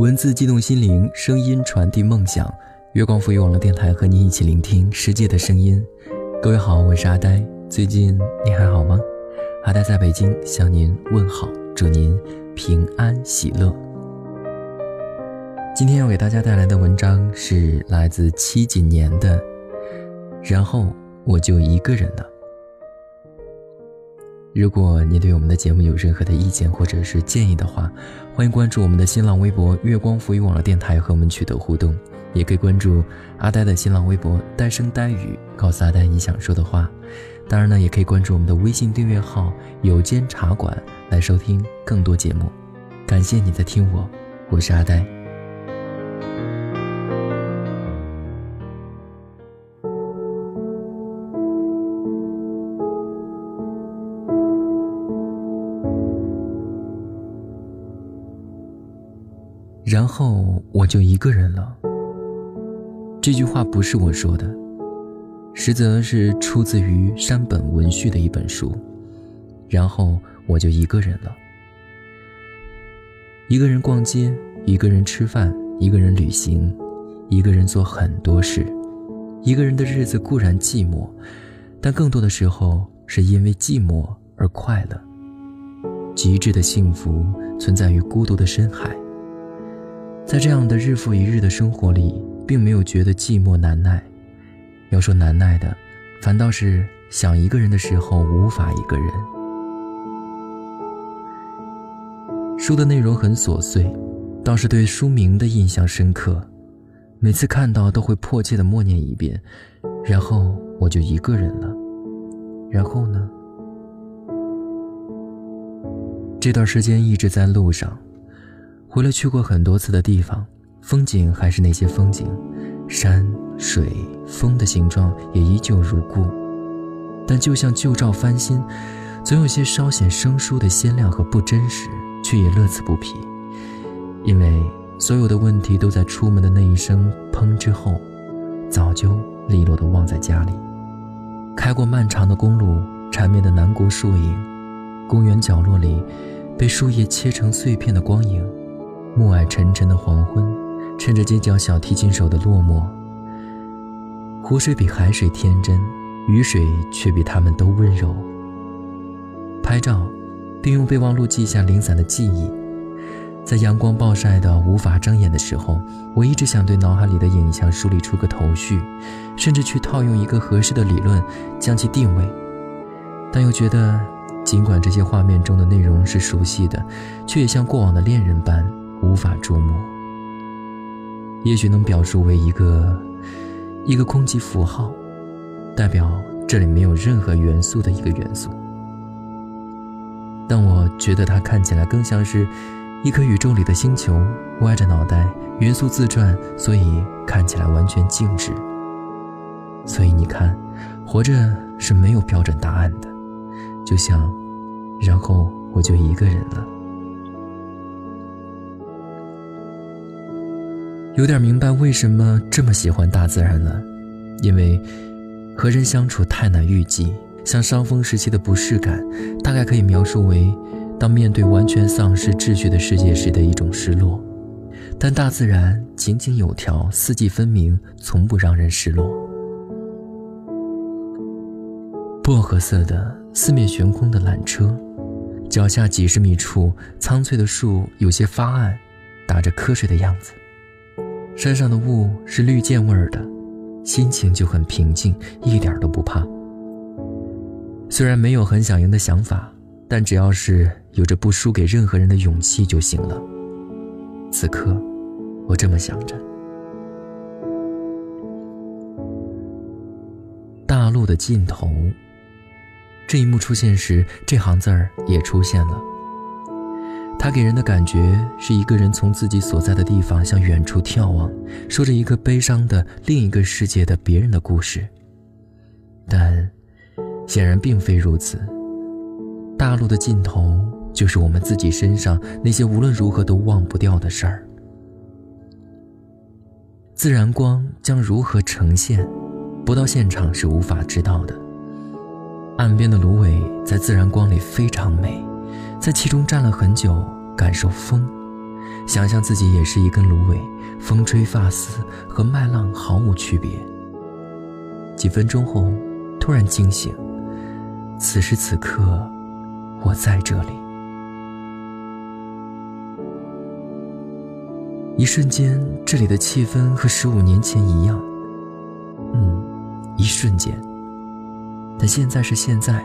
文字激动心灵，声音传递梦想。月光赋予网络电台和您一起聆听世界的声音。各位好，我是阿呆。最近你还好吗？阿呆在北京向您问好，祝您平安喜乐。今天要给大家带来的文章是来自七几年的，然后我就一个人了。如果你对我们的节目有任何的意见或者是建议的话，欢迎关注我们的新浪微博“月光浮语网络电台”和我们取得互动，也可以关注阿呆的新浪微博“呆声呆语”，告诉阿呆你想说的话。当然呢，也可以关注我们的微信订阅号“有间茶馆”来收听更多节目。感谢你在听我，我是阿呆。然后我就一个人了。这句话不是我说的，实则是出自于山本文绪的一本书。然后我就一个人了，一个人逛街，一个人吃饭，一个人旅行，一个人做很多事。一个人的日子固然寂寞，但更多的时候是因为寂寞而快乐。极致的幸福存在于孤独的深海。在这样的日复一日的生活里，并没有觉得寂寞难耐。要说难耐的，反倒是想一个人的时候无法一个人。书的内容很琐碎，倒是对书名的印象深刻。每次看到都会迫切的默念一遍，然后我就一个人了。然后呢？这段时间一直在路上。回了去过很多次的地方，风景还是那些风景，山水风的形状也依旧如故。但就像旧照翻新，总有些稍显生疏的鲜亮和不真实，却也乐此不疲。因为所有的问题都在出门的那一声“砰”之后，早就利落的忘在家里。开过漫长的公路，缠绵的南国树影，公园角落里被树叶切成碎片的光影。暮霭沉沉的黄昏，趁着街角小提琴手的落寞。湖水比海水天真，雨水却比他们都温柔。拍照，并用备忘录记下零散的记忆。在阳光暴晒的无法睁眼的时候，我一直想对脑海里的影像梳理出个头绪，甚至去套用一个合适的理论将其定位，但又觉得，尽管这些画面中的内容是熟悉的，却也像过往的恋人般。无法捉摸，也许能表述为一个一个空气符号，代表这里没有任何元素的一个元素。但我觉得它看起来更像是一颗宇宙里的星球，歪着脑袋，元素自转，所以看起来完全静止。所以你看，活着是没有标准答案的，就像，然后我就一个人了。有点明白为什么这么喜欢大自然了，因为和人相处太难预计。像伤风时期的不适感，大概可以描述为当面对完全丧失秩序的世界时的一种失落。但大自然井井有条，四季分明，从不让人失落。薄荷色的四面悬空的缆车，脚下几十米处苍翠的树有些发暗，打着瞌睡的样子。山上的雾是绿箭味儿的，心情就很平静，一点都不怕。虽然没有很想赢的想法，但只要是有着不输给任何人的勇气就行了。此刻，我这么想着。大路的尽头，这一幕出现时，这行字儿也出现了。他给人的感觉是一个人从自己所在的地方向远处眺望，说着一个悲伤的另一个世界的别人的故事。但显然并非如此。大陆的尽头就是我们自己身上那些无论如何都忘不掉的事儿。自然光将如何呈现，不到现场是无法知道的。岸边的芦苇在自然光里非常美。在其中站了很久，感受风，想象自己也是一根芦苇，风吹发丝和麦浪毫无区别。几分钟后，突然惊醒，此时此刻，我在这里。一瞬间，这里的气氛和十五年前一样。嗯，一瞬间。但现在是现在，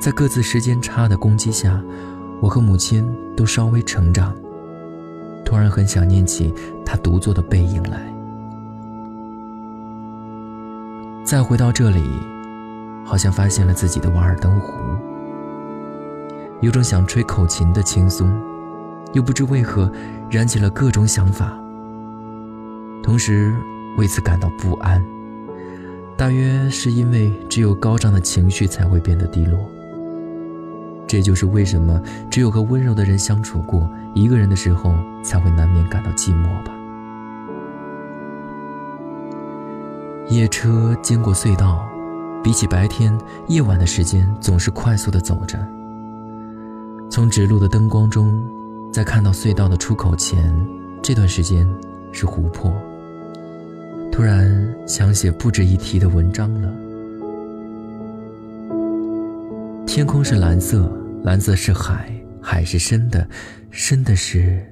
在各自时间差的攻击下，我和母亲都稍微成长。突然很想念起他独坐的背影来。再回到这里，好像发现了自己的瓦尔登湖，有种想吹口琴的轻松，又不知为何燃起了各种想法，同时为此感到不安。大约是因为只有高涨的情绪才会变得低落，这就是为什么只有和温柔的人相处过，一个人的时候才会难免感到寂寞吧。夜车经过隧道，比起白天，夜晚的时间总是快速的走着。从指路的灯光中，在看到隧道的出口前，这段时间是湖泊。突然想写不值一提的文章了。天空是蓝色，蓝色是海，海是深的，深的是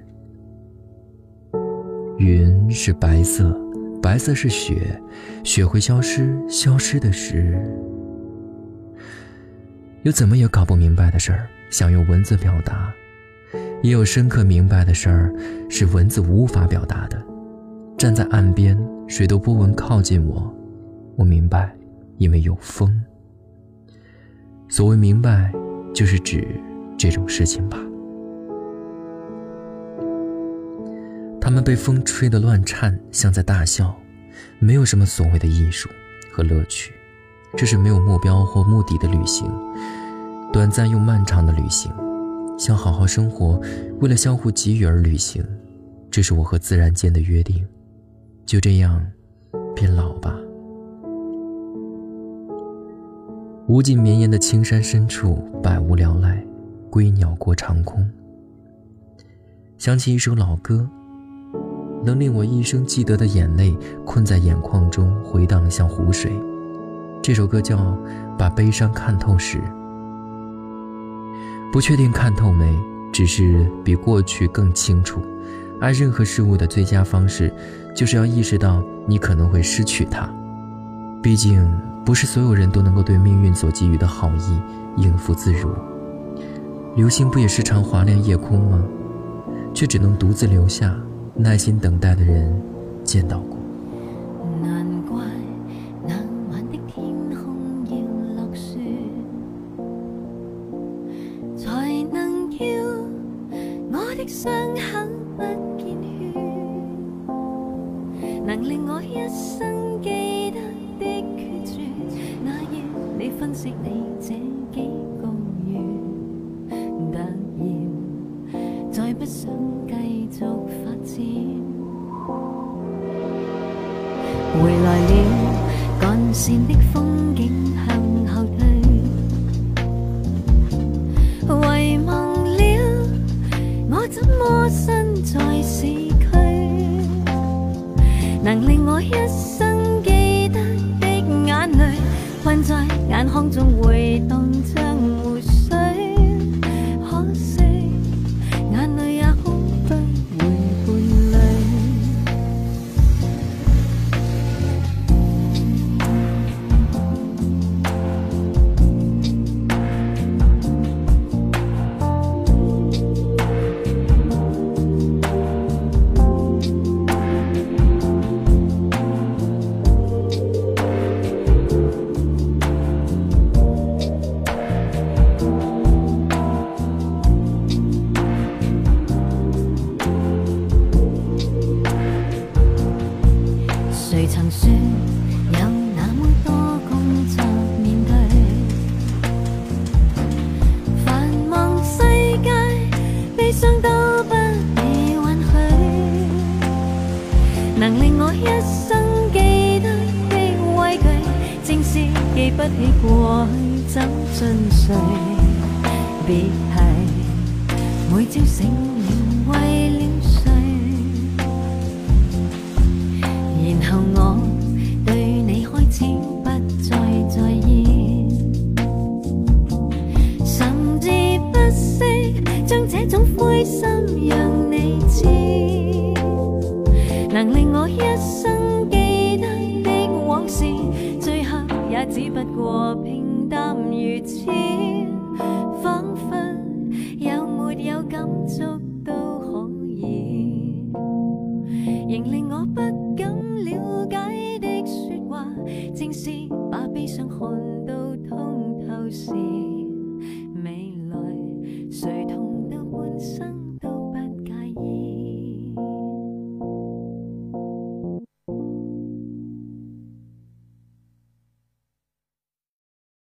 云是白色，白色是雪，雪会消失，消失的是有怎么也搞不明白的事儿，想用文字表达，也有深刻明白的事儿，是文字无法表达的。站在岸边。水的波纹靠近我，我明白，因为有风。所谓明白，就是指这种事情吧。他们被风吹得乱颤，像在大笑。没有什么所谓的艺术和乐趣，这是没有目标或目的的旅行，短暂又漫长的旅行，想好好生活，为了相互给予而旅行，这是我和自然间的约定。就这样，变老吧。无尽绵延的青山深处，百无聊赖，归鸟过长空。想起一首老歌，能令我一生记得的眼泪，困在眼眶中回荡像湖水。这首歌叫《把悲伤看透时》。不确定看透没，只是比过去更清楚。爱任何事物的最佳方式，就是要意识到你可能会失去它。毕竟，不是所有人都能够对命运所给予的好意应付自如。流星不也时常划亮夜空吗？却只能独自留下耐心等待的人见到过。难怪那晚的天空要落雪，才能叫我的伤口。令我一生记得的决绝，那夜你分析你这几个月，突然再不想继续发展，回来了干线的风景向能令我一生记得的眼泪，困在眼眶中回荡着。说有那么多工作面对，繁忙世界，悲伤都不被允许。能令我一生记得的畏惧，正是记不起过去走进谁。别提每朝醒了为了。然后我对你开始不再在意甚至不惜将这种灰心让你知能令我一生记得的往事最后也只不过平淡如此。把悲伤看到通透时